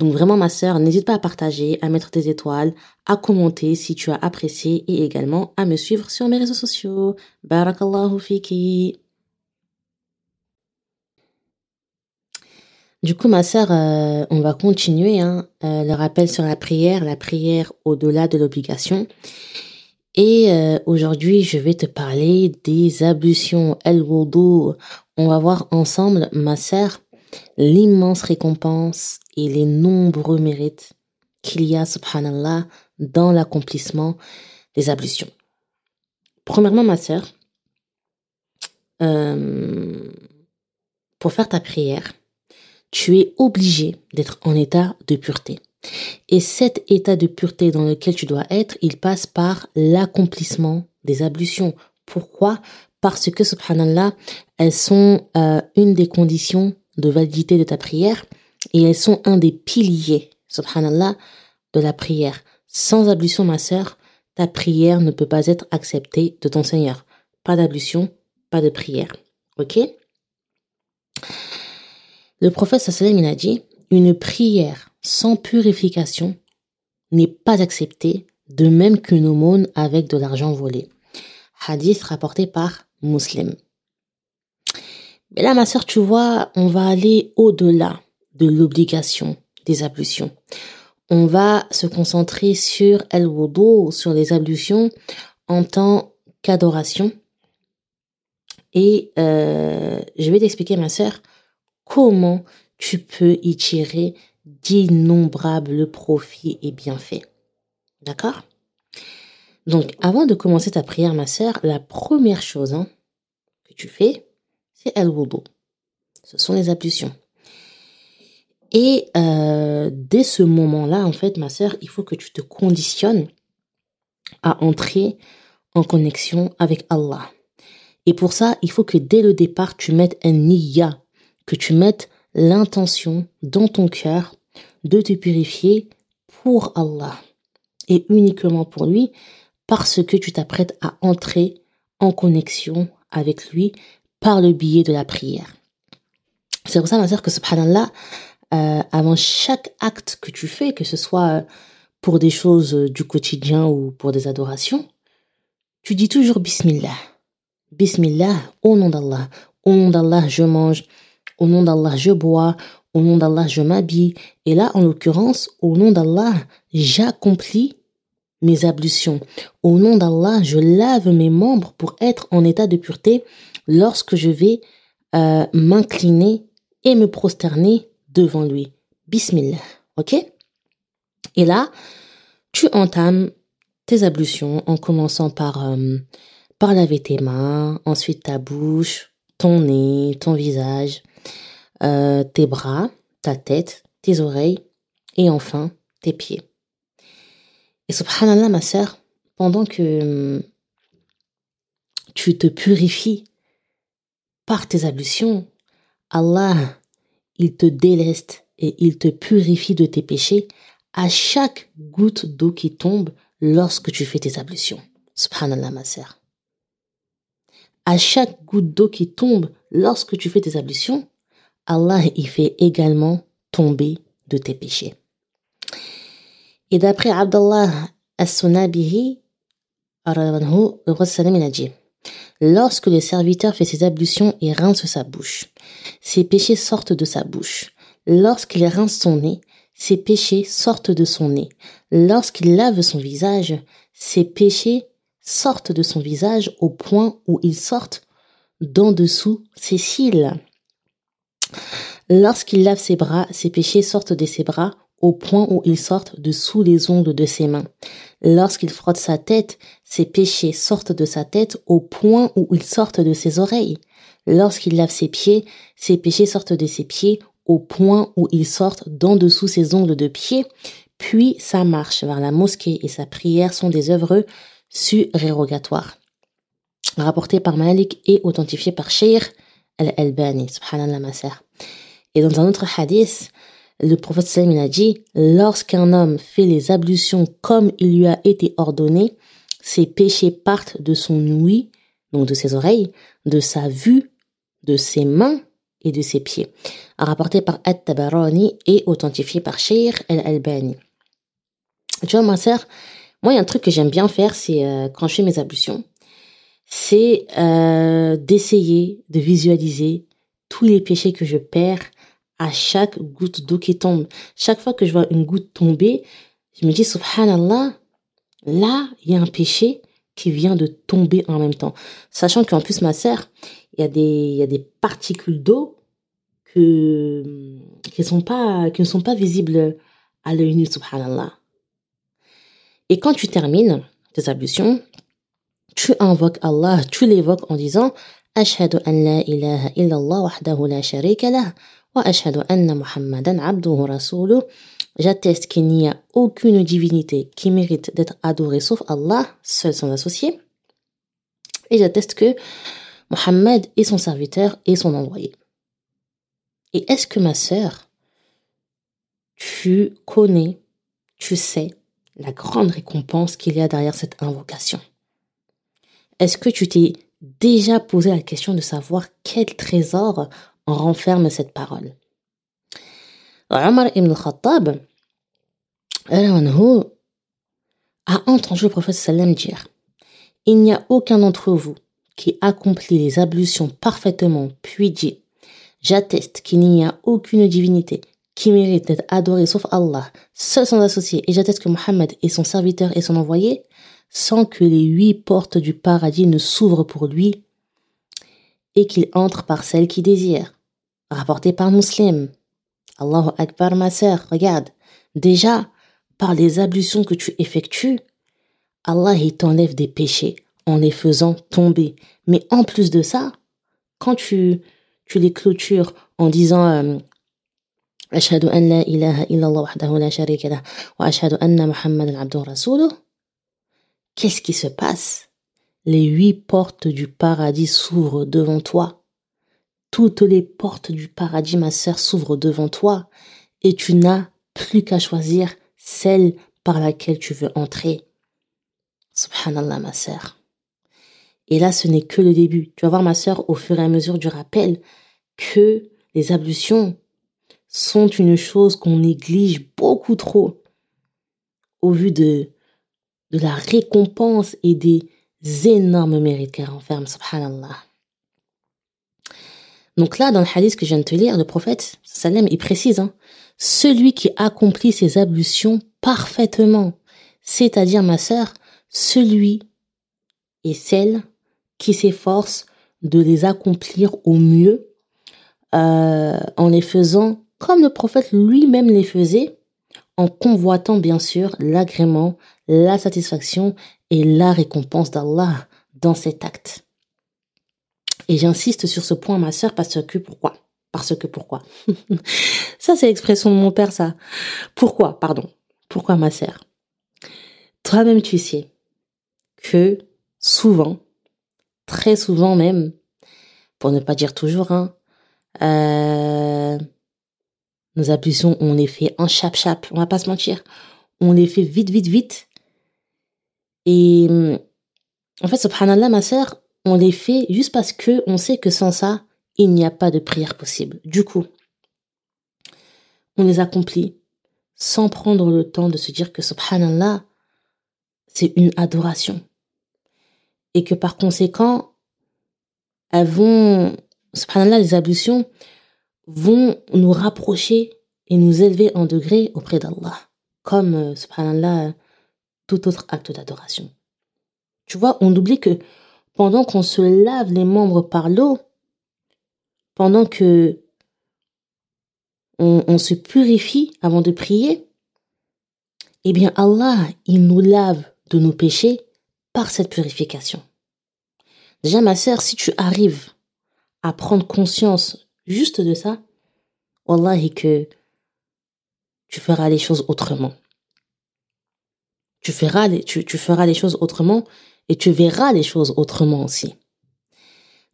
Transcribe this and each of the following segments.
Donc vraiment ma sœur, n'hésite pas à partager, à mettre tes étoiles, à commenter si tu as apprécié et également à me suivre sur mes réseaux sociaux. Barakallahu fiki. Du coup, ma sœur, euh, on va continuer hein, euh, le rappel sur la prière, la prière au-delà de l'obligation. Et euh, aujourd'hui, je vais te parler des ablutions, el wudu. On va voir ensemble, ma sœur, l'immense récompense et les nombreux mérites qu'il y a, subhanallah, dans l'accomplissement des ablutions. Premièrement, ma sœur, euh, pour faire ta prière, tu es obligé d'être en état de pureté. Et cet état de pureté dans lequel tu dois être, il passe par l'accomplissement des ablutions. Pourquoi? Parce que, subhanallah, elles sont euh, une des conditions de validité de ta prière et elles sont un des piliers, subhanallah, de la prière. Sans ablution, ma sœur, ta prière ne peut pas être acceptée de ton Seigneur. Pas d'ablution, pas de prière. Ok? Le prophète sallam il a dit, une prière sans purification n'est pas acceptée, de même qu'une aumône avec de l'argent volé. Hadith rapporté par Muslim. Mais là, ma sœur, tu vois, on va aller au-delà de l'obligation des ablutions. On va se concentrer sur El Wudu, sur les ablutions en tant qu'adoration. Et euh, je vais t'expliquer, ma sœur, comment tu peux y tirer d'innombrables profits et bienfaits. D'accord? Donc, avant de commencer ta prière, ma sœur, la première chose hein, que tu fais, c'est El Wudu. Ce sont les ablutions. Et euh, dès ce moment-là, en fait, ma sœur, il faut que tu te conditionnes à entrer en connexion avec Allah. Et pour ça, il faut que dès le départ, tu mettes un niya, que tu mettes l'intention dans ton cœur de te purifier pour Allah et uniquement pour lui parce que tu t'apprêtes à entrer en connexion avec lui par le biais de la prière. C'est pour ça, ma sœur, que subhanallah, euh, avant chaque acte que tu fais, que ce soit euh, pour des choses euh, du quotidien ou pour des adorations, tu dis toujours Bismillah. Bismillah, au nom d'Allah. Au nom d'Allah, je mange. Au nom d'Allah, je bois. Au nom d'Allah, je m'habille. Et là, en l'occurrence, au nom d'Allah, j'accomplis mes ablutions. Au nom d'Allah, je lave mes membres pour être en état de pureté lorsque je vais euh, m'incliner et me prosterner devant lui. Bismillah. Ok? Et là, tu entames tes ablutions en commençant par, euh, par laver tes mains, ensuite ta bouche, ton nez, ton visage, euh, tes bras, ta tête, tes oreilles et enfin tes pieds. Et subhanallah, ma sœur, pendant que hum, tu te purifies par tes ablutions, Allah, il te déleste et il te purifie de tes péchés à chaque goutte d'eau qui tombe lorsque tu fais tes ablutions. Subhanallah, ma sœur. À chaque goutte d'eau qui tombe lorsque tu fais tes ablutions, Allah y fait également tomber de tes péchés. Et d'après Abdullah as-Sunabihi, Lorsque le serviteur fait ses ablutions et rince sa bouche, ses péchés sortent de sa bouche. Lorsqu'il rince son nez, ses péchés sortent de son nez. Lorsqu'il lave son visage, ses péchés sortent de son visage au point où ils sortent d'en dessous ses cils. Lorsqu'il lave ses bras, ses péchés sortent de ses bras au point où ils sortent de sous les ongles de ses mains. Lorsqu'il frotte sa tête, ses péchés sortent de sa tête au point où ils sortent de ses oreilles. Lorsqu'il lave ses pieds, ses péchés sortent de ses pieds au point où ils sortent d'en dessous ses ongles de pied. puis sa marche vers la mosquée et sa prière sont des œuvres surérogatoires. Rapporté par Malik et authentifié par Sheikh al-Albani, subhanallah ma sœur. Et dans un autre hadith, le prophète sallam a dit, lorsqu'un homme fait les ablutions comme il lui a été ordonné, ses péchés partent de son ouïe, donc de ses oreilles, de sa vue, de ses mains et de ses pieds. Rapporté par At-Tabarani et authentifié par Sheikh al-Albani. Tu vois, ma sœur, moi, il y a un truc que j'aime bien faire, c'est euh, quand je fais mes ablutions, c'est euh, d'essayer de visualiser tous les péchés que je perds à chaque goutte d'eau qui tombe. Chaque fois que je vois une goutte tomber, je me dis, subhanallah, là, il y a un péché qui vient de tomber en même temps. Sachant qu'en plus, ma sœur, il y a des, y a des particules d'eau que, qui, sont pas, qui ne sont pas visibles à l'œil nu, subhanallah. Et quand tu termines tes ablutions, tu invoques Allah, tu l'évoques en disant Ashhadu an la ilaha illallah wahdahu la sharika lah Muhammadan abduhu rasuluh. J'atteste qu'il n'y a aucune divinité qui mérite d'être adorée sauf Allah, seul son associé. Et j'atteste que Muhammad est son serviteur et son envoyé. Et est-ce que ma sœur, tu connais, tu sais la grande récompense qu'il y a derrière cette invocation? Est-ce que tu t'es déjà posé la question de savoir quel trésor renferme cette parole Omar ibn al-Khattab a entendu le prophète dire Il n'y a aucun d'entre vous qui accomplit les ablutions parfaitement, puis dit J'atteste qu'il n'y a aucune divinité qui mérite d'être adoré sauf Allah, seul son associé, et j'atteste que Mohammed est son serviteur et son envoyé, sans que les huit portes du paradis ne s'ouvrent pour lui, et qu'il entre par celle qu'il désire rapporté par Muslim. Allahu Akbar, ma sœur, regarde. Déjà, par les ablutions que tu effectues, Allah il t'enlève des péchés en les faisant tomber. Mais en plus de ça, quand tu, tu les clôtures en disant euh, an la ilaha illallah la sharika wa ashhadu anna Muhammadan abduhu rasuluh. Qu'est-ce qui se passe? Les huit portes du paradis s'ouvrent devant toi. Toutes les portes du paradis, ma sœur, s'ouvrent devant toi et tu n'as plus qu'à choisir celle par laquelle tu veux entrer. Subhanallah, ma sœur. Et là, ce n'est que le début. Tu vas voir, ma sœur, au fur et à mesure du rappel, que les ablutions, sont une chose qu'on néglige beaucoup trop au vu de, de la récompense et des énormes mérites qu'elle renferme, subhanallah. Donc là, dans le hadith que je viens de te lire, le prophète, sallam, il précise, hein, celui qui accomplit ses ablutions parfaitement, c'est-à-dire ma sœur, celui et celle qui s'efforce de les accomplir au mieux euh, en les faisant comme le prophète lui-même les faisait, en convoitant bien sûr l'agrément, la satisfaction et la récompense d'Allah dans cet acte. Et j'insiste sur ce point, ma sœur, parce que pourquoi? Parce que pourquoi? Ça, c'est l'expression de mon père, ça. Pourquoi, pardon Pourquoi, ma sœur? Toi-même, tu sais que souvent, très souvent même, pour ne pas dire toujours, hein, euh, nos ablutions, on les fait en chap-chap, on va pas se mentir. On les fait vite, vite, vite. Et en fait, subhanallah, ma sœur, on les fait juste parce que on sait que sans ça, il n'y a pas de prière possible. Du coup, on les accomplit sans prendre le temps de se dire que subhanallah, c'est une adoration. Et que par conséquent, elles vont, subhanallah, les ablutions, vont nous rapprocher et nous élever en degré auprès d'Allah, comme, euh, subhanallah, tout autre acte d'adoration. Tu vois, on oublie que pendant qu'on se lave les membres par l'eau, pendant que on, se purifie avant de prier, eh bien Allah, il nous lave de nos péchés par cette purification. Déjà, ma sœur, si tu arrives à prendre conscience juste de ça, Wallahi que tu feras les choses autrement. Tu feras les, tu feras les choses autrement et tu verras les choses autrement aussi.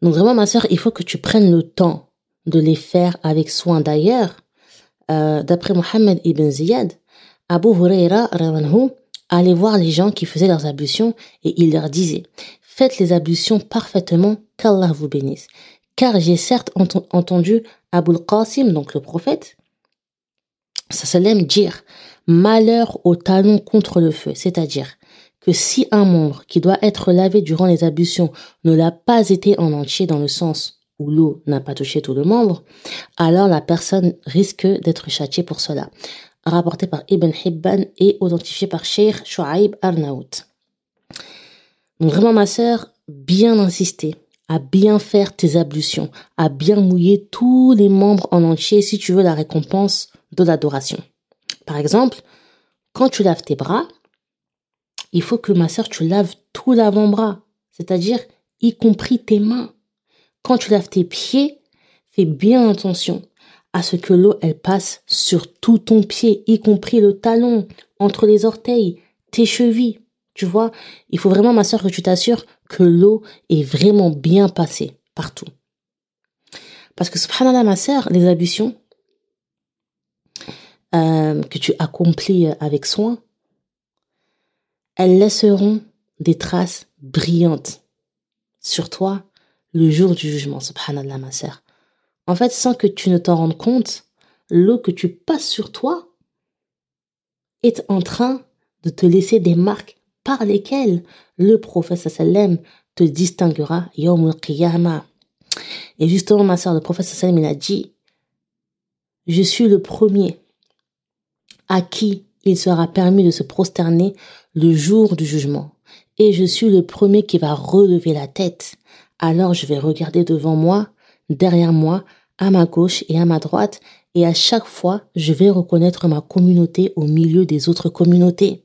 Donc vraiment, ma sœur, il faut que tu prennes le temps de les faire avec soin. D'ailleurs, euh, d'après Mohammed ibn Ziyad, Abu Huraira allait voir les gens qui faisaient leurs ablutions et il leur disait Faites les ablutions parfaitement, qu'Allah vous bénisse. Car j'ai certes entendu Abu Qasim, donc le prophète, sallam dire Malheur au talon contre le feu, c'est-à-dire que si un membre qui doit être lavé durant les ablutions ne l'a pas été en entier dans le sens où l'eau n'a pas touché tout le membre, alors la personne risque d'être châtiée pour cela. Rapporté par Ibn Hibban et authentifié par Sheikh Shu'aib Arnaout. Donc vraiment ma sœur, bien insister à bien faire tes ablutions, à bien mouiller tous les membres en entier si tu veux la récompense de l'adoration. Par exemple, quand tu laves tes bras, il faut que ma sœur, tu laves tout l'avant-bras, c'est-à-dire y compris tes mains. Quand tu laves tes pieds, fais bien attention à ce que l'eau, elle passe sur tout ton pied, y compris le talon, entre les orteils, tes chevilles. Tu vois, il faut vraiment, ma sœur, que tu t'assures que l'eau est vraiment bien passée partout. Parce que, subhanallah, ma sœur, les ablutions euh, que tu accomplis avec soin, elles laisseront des traces brillantes sur toi le jour du jugement, subhanallah, ma sœur. En fait, sans que tu ne t'en rendes compte, l'eau que tu passes sur toi est en train de te laisser des marques par lesquelles le prophète sallam te distinguera yawm al Et justement, ma sœur, le prophète sallam, il a dit, je suis le premier à qui il sera permis de se prosterner le jour du jugement. Et je suis le premier qui va relever la tête. Alors je vais regarder devant moi, derrière moi, à ma gauche et à ma droite, et à chaque fois, je vais reconnaître ma communauté au milieu des autres communautés.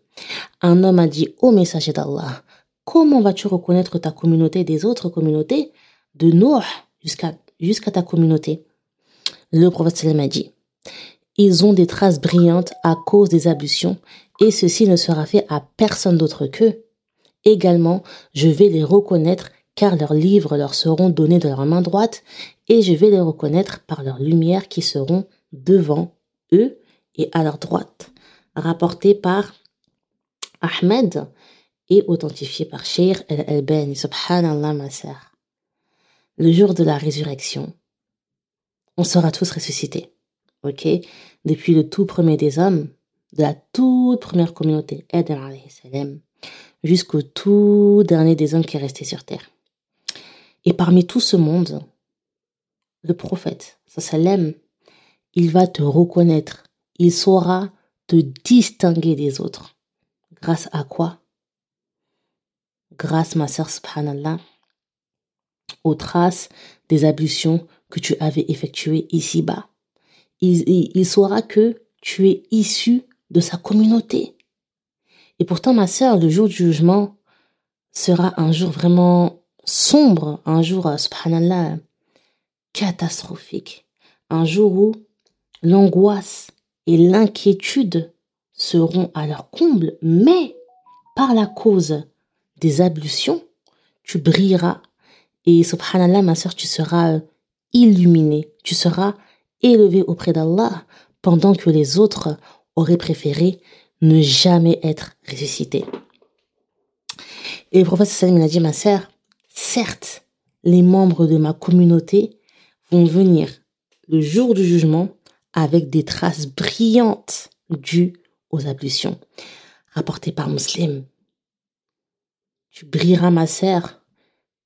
Un homme a dit au messager d'Allah, comment vas-tu reconnaître ta communauté des autres communautés? De Noah jusqu'à jusqu'à ta communauté Le prophète a dit, ils ont des traces brillantes à cause des ablutions, et ceci ne sera fait à personne d'autre qu'eux. Également, je vais les reconnaître car leurs livres leur seront donnés de leur main droite, et je vais les reconnaître par leurs lumières qui seront devant eux et à leur droite. Rapporté par Ahmed et authentifié par Sheikh el-Albani. Subhanallah, ma sœur. Le jour de la résurrection, on sera tous ressuscités ok? Depuis le tout premier des hommes, de la toute première communauté, Adam jusqu'au tout dernier des hommes qui est resté sur terre. Et parmi tout ce monde, le prophète, sallam, il va te reconnaître, il saura te distinguer des autres. Grâce à quoi? Grâce, ma sœur, subhanallah, aux traces des ablutions que tu avais effectuées ici-bas il, saura que tu es issu de sa communauté. Et pourtant, ma sœur, le jour du jugement sera un jour vraiment sombre, un jour, euh, subhanallah, catastrophique. Un jour où l'angoisse et l'inquiétude seront à leur comble, mais par la cause des ablutions, tu brilleras. Et subhanallah, ma sœur, tu seras euh, illuminée, tu seras élevé auprès d'Allah pendant que les autres auraient préféré ne jamais être ressuscités. Et le prophète Salim a dit, ma sœur, certes, les membres de ma communauté vont venir le jour du jugement avec des traces brillantes dues aux ablutions. Rapporté par Muslim. Tu brilleras, ma sœur,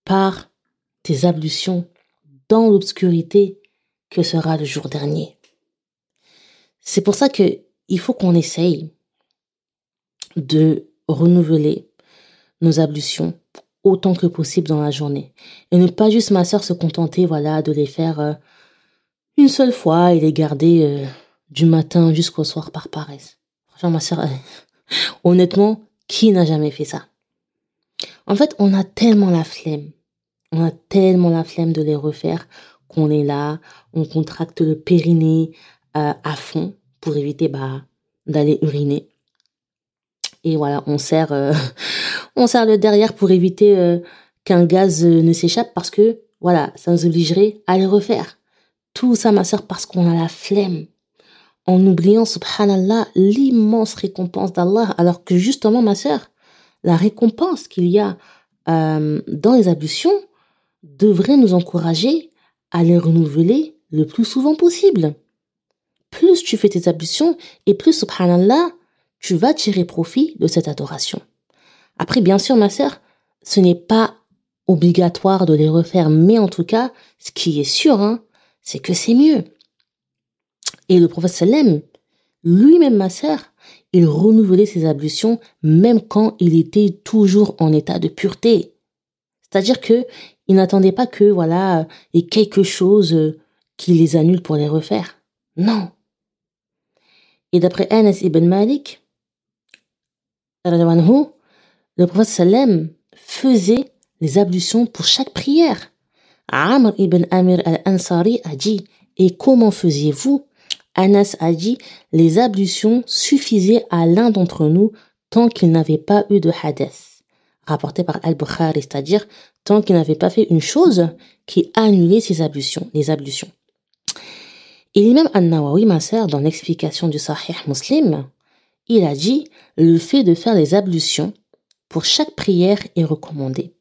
par tes ablutions dans l'obscurité que sera le jour dernier. C'est pour ça que il faut qu'on essaye de renouveler nos ablutions autant que possible dans la journée. Et ne pas juste, ma sœur, se contenter, voilà, de les faire euh, une seule fois et les garder euh, du matin jusqu'au soir par paresse. Franchement, ma sœur, honnêtement, qui n'a jamais fait ça? En fait, on a tellement la flemme. On a tellement la flemme de les refaire qu'on est là, on contracte le périnée euh, à fond pour éviter bah, d'aller uriner. et voilà, on serre, euh, on serre le derrière pour éviter euh, qu'un gaz ne s'échappe parce que voilà, ça nous obligerait à les refaire. Tout ça, ma sœur, parce qu'on a la flemme. En oubliant, subhanallah, l'immense récompense d'Allah, alors que justement, ma sœur, la récompense qu'il y a dans les ablutions devrait nous encourager à les renouveler le plus souvent possible. Plus tu fais tes ablutions et plus, subhanallah, tu vas tirer profit de cette adoration. Après, bien sûr, ma sœur, ce n'est pas obligatoire de les refaire, mais en tout cas, ce qui est sûr, hein, c'est que c'est mieux. Et le prophète Salem, lui-même, ma sœur, il renouvelait ses ablutions même quand il était toujours en état de pureté. C'est-à-dire que il n'attendait pas que, voilà, il quelque chose qui les annule pour les refaire. Non. Et d'après Anas ibn Malik, le prophète Salem faisait les ablutions pour chaque prière. Amr ibn Amir al-Ansari a dit, et comment faisiez-vous? Anas a dit, les ablutions suffisaient à l'un d'entre nous tant qu'il n'avait pas eu de hadith. Rapporté par Al-Bukhari, c'est-à-dire tant qu'il n'avait pas fait une chose qui annulait ses ablutions, les ablutions. Et l'imam An-Nawawi, ma sœur, dans l'explication du Sahih Muslim, il a dit le fait de faire les ablutions pour chaque prière est recommandé.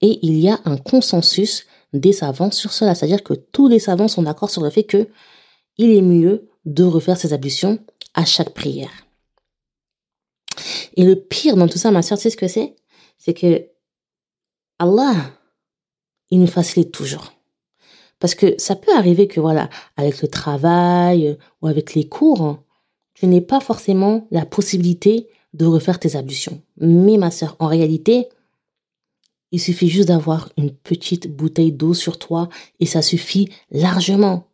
Et il y a un consensus des savants sur cela, c'est-à-dire que tous les savants sont d'accord sur le fait que il est mieux de refaire ces ablutions à chaque prière. Et le pire dans tout ça, ma sœur, tu sais ce que c'est? C'est que Allah, il nous facilite toujours. Parce que ça peut arriver que, voilà, avec le travail ou avec les cours, tu n'es pas forcément la possibilité de refaire tes ablutions. Mais ma sœur, en réalité, il suffit juste d'avoir une petite bouteille d'eau sur toi et ça suffit largement.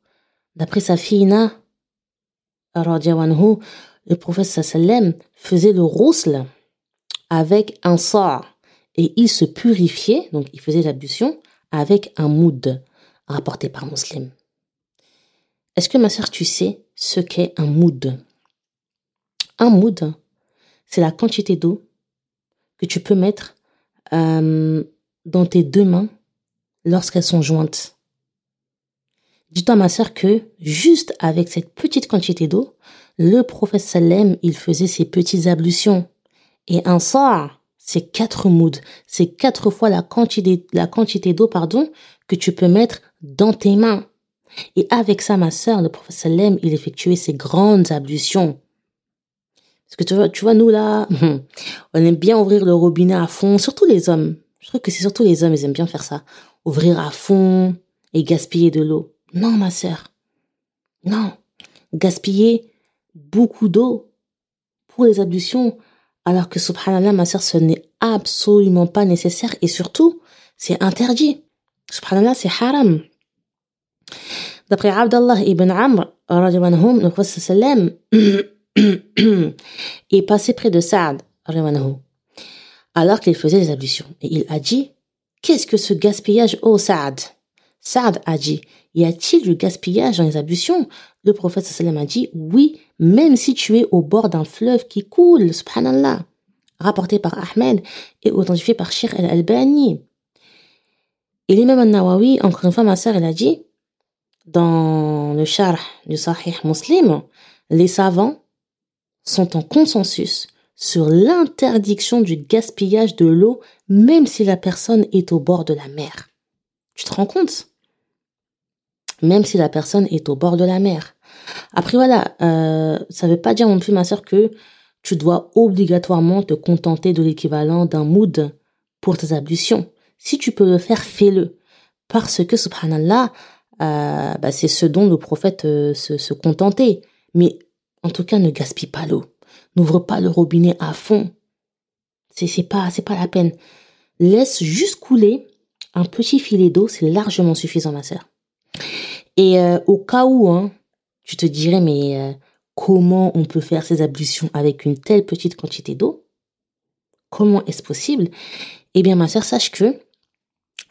D'après sa fille Ina, le prophète sallam faisait le rousl avec un sort et il se purifiait, donc il faisait l'ablution avec un moud rapporté par Muslim. Est-ce que ma sœur, tu sais ce qu'est un moud Un moud, c'est la quantité d'eau que tu peux mettre euh, dans tes deux mains lorsqu'elles sont jointes. Dis-toi, ma sœur, que juste avec cette petite quantité d'eau, le prophète Salem, il faisait ses petites ablutions. Et un soir, c'est quatre moods. C'est quatre fois la quantité, la quantité d'eau, pardon, que tu peux mettre dans tes mains. Et avec ça, ma sœur, le prophète Salem, il effectuait ses grandes ablutions. Parce que tu vois, tu vois, nous là, on aime bien ouvrir le robinet à fond, surtout les hommes. Je trouve que c'est surtout les hommes, ils aiment bien faire ça. Ouvrir à fond et gaspiller de l'eau. Non, ma sœur. Non. Gaspiller beaucoup d'eau pour les ablutions, alors que subhanallah, ma sœur, ce n'est absolument pas nécessaire et surtout, c'est interdit. Subhanallah, c'est haram. D'après Abdallah ibn Amr, le prophète sallam est passé près de Saad, alors qu'il faisait des ablutions. Et il a dit, qu'est-ce que ce gaspillage, ô Saad? Saad a dit, y a-t-il du gaspillage dans les ablutions? Le prophète sallam a dit, oui, même si tu es au bord d'un fleuve qui coule, subhanallah. Rapporté par Ahmed et authentifié par Shir al-Albani. Et l'imam al-Nawawi, encore une fois, ma sœur, elle a dit, dans le char du Sahih Muslim, les savants sont en consensus sur l'interdiction du gaspillage de l'eau, même si la personne est au bord de la mer. Tu te rends compte? Même si la personne est au bord de la mer. Après voilà, euh, ça veut pas dire non plus, ma sœur, que tu dois obligatoirement te contenter de l'équivalent d'un mood pour tes ablutions. Si tu peux le faire, fais-le. Parce que, subhanallah, euh, bah, c'est ce dont le prophète euh, se, se contentait. Mais en tout cas, ne gaspille pas l'eau. N'ouvre pas le robinet à fond. C'est, c'est pas, c'est pas la peine. Laisse juste couler un petit filet d'eau, c'est largement suffisant, ma sœur. Et euh, au cas où, hein, tu te dirais, mais euh, comment on peut faire ces ablutions avec une telle petite quantité d'eau? Comment est-ce possible? Eh bien, ma sœur, sache que,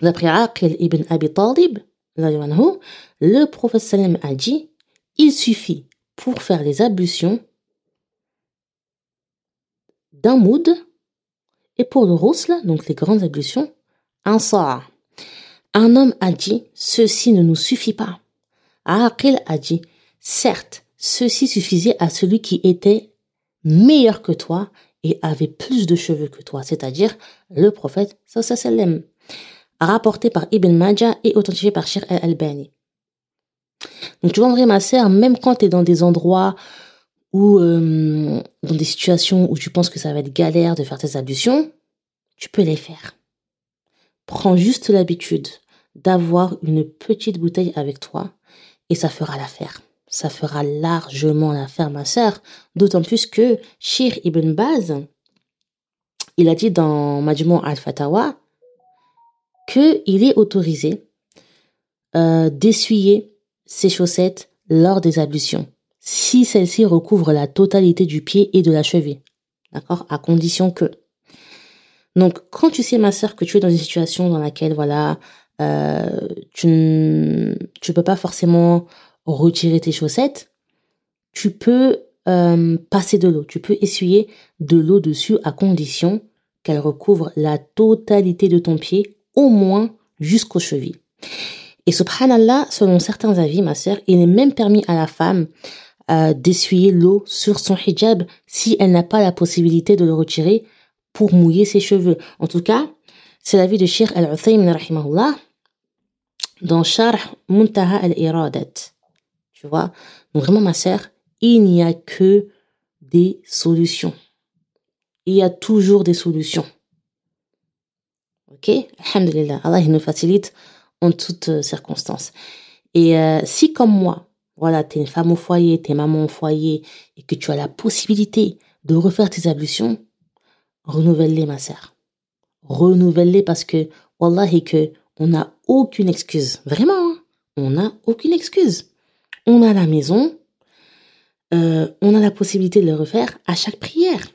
d'après Aqil ibn Abi Talib, le prophète a dit, il suffit pour faire les ablutions d'un moud. Et pour le roussel, donc les grandes ablutions, un sa. Un homme a dit, ceci ne nous suffit pas. Aqil a dit, certes, ceci suffisait à celui qui était meilleur que toi et avait plus de cheveux que toi, c'est-à-dire le prophète sallam, rapporté par Ibn Majah et authentifié par Shir al-Albani. Donc tu vrai, ma sœur, même quand tu es dans des endroits ou euh, dans des situations où tu penses que ça va être galère de faire tes ablutions, tu peux les faire. Prends juste l'habitude d'avoir une petite bouteille avec toi et ça fera l'affaire. Ça fera largement l'affaire, ma sœur. D'autant plus que Shir ibn Baz, il a dit dans Majmou al-Fatawa qu'il est autorisé euh, d'essuyer ses chaussettes lors des ablutions, si celles-ci recouvrent la totalité du pied et de la cheville. D'accord? À condition que. Donc, quand tu sais, ma sœur, que tu es dans une situation dans laquelle, voilà, euh, tu ne peux pas forcément retirer tes chaussettes, tu peux euh, passer de l'eau, tu peux essuyer de l'eau dessus à condition qu'elle recouvre la totalité de ton pied, au moins jusqu'aux chevilles. Et subhanallah, selon certains avis, ma sœur, il est même permis à la femme euh, d'essuyer l'eau sur son hijab si elle n'a pas la possibilité de le retirer pour mouiller ses cheveux. En tout cas, c'est l'avis de Sheikh Al-Uthaymin rahimahullah dans Sharh Muntaha al-Iradat. Tu vois Donc vraiment, ma sœur, il n'y a que des solutions. Il y a toujours des solutions. Ok? Alhamdulillah. Allah, il nous facilite en toutes euh, circonstances. Et euh, si comme moi, voilà, tu es une femme au foyer, tu es maman au foyer, et que tu as la possibilité de refaire tes ablutions, renouvelle-les, ma sœur. Renouvelle-les parce que, wallahi, que on n'a aucune excuse. Vraiment, hein. on n'a aucune excuse. On a la maison, euh, on a la possibilité de le refaire à chaque prière.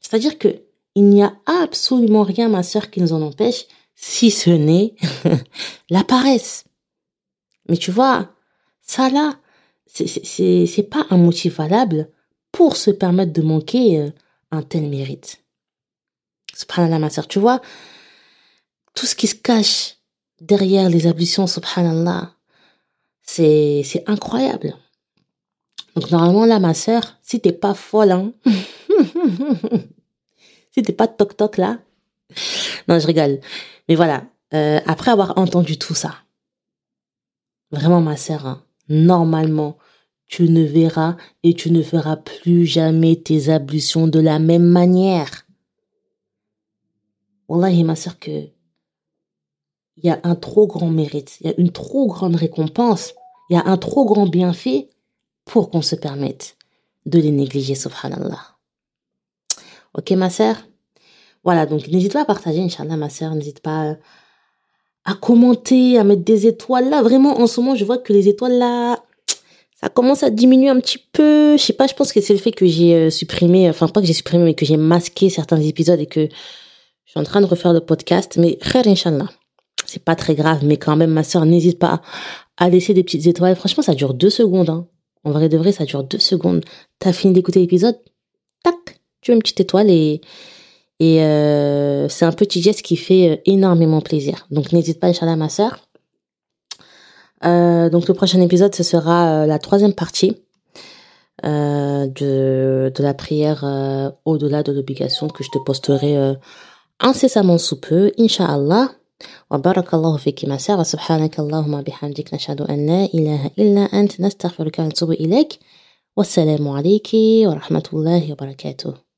C'est-à-dire que il n'y a absolument rien, ma sœur, qui nous en empêche si ce n'est la paresse. Mais tu vois, ça là, c'est pas un motif valable pour se permettre de manquer euh, un tel mérite. Subhanallah, ma sœur, tu vois, tout ce qui se cache derrière les ablutions, subhanallah, c'est, c'est incroyable. Donc normalement là, ma sœur, si t'es pas folle, hein, si t'es pas toc toc là, non, je rigole. Mais voilà, euh, après avoir entendu tout ça, vraiment ma sœur, hein, normalement, tu ne verras et tu ne feras plus jamais tes ablutions de la même manière. Wallahi, ma sœur, que il y a un trop grand mérite, il y a une trop grande récompense, il y a un trop grand bienfait pour qu'on se permette de les négliger, subhanallah. Ok, ma sœur? Voilà, donc n'hésite pas à partager, Inch'Allah, ma sœur, n'hésite pas à commenter, à mettre des étoiles. Là, vraiment, en ce moment, je vois que les étoiles, là, ça commence à diminuer un petit peu. Je sais pas, je pense que c'est le fait que j'ai euh, supprimé, enfin pas que j'ai supprimé, mais que j'ai masqué certains épisodes et que je suis en train de refaire le podcast. Mais khair, Inch'Allah. C'est pas très grave, mais quand même, ma sœur, n'hésite pas à laisser des petites étoiles. Franchement, ça dure deux secondes. Hein. En vrai de vrai, ça dure deux secondes. T'as fini d'écouter l'épisode, tac, tu as une petite étoile et et euh, c'est un petit geste qui fait euh, énormément plaisir. Donc n'hésite pas, Inch'Allah, ma sœur. Euh, donc le prochain épisode, ce sera la troisième partie de, de la prière au-delà de l'obligation que je te posterai incessamment sous peu, Inch'Allah. وبارك الله فيك ما سار سبحانك اللهم بحمدك. نشهد أن لا إله إلا أنت. نستغفرك ونتوب إليك. والسلام عليك ورحمة الله وبركاته.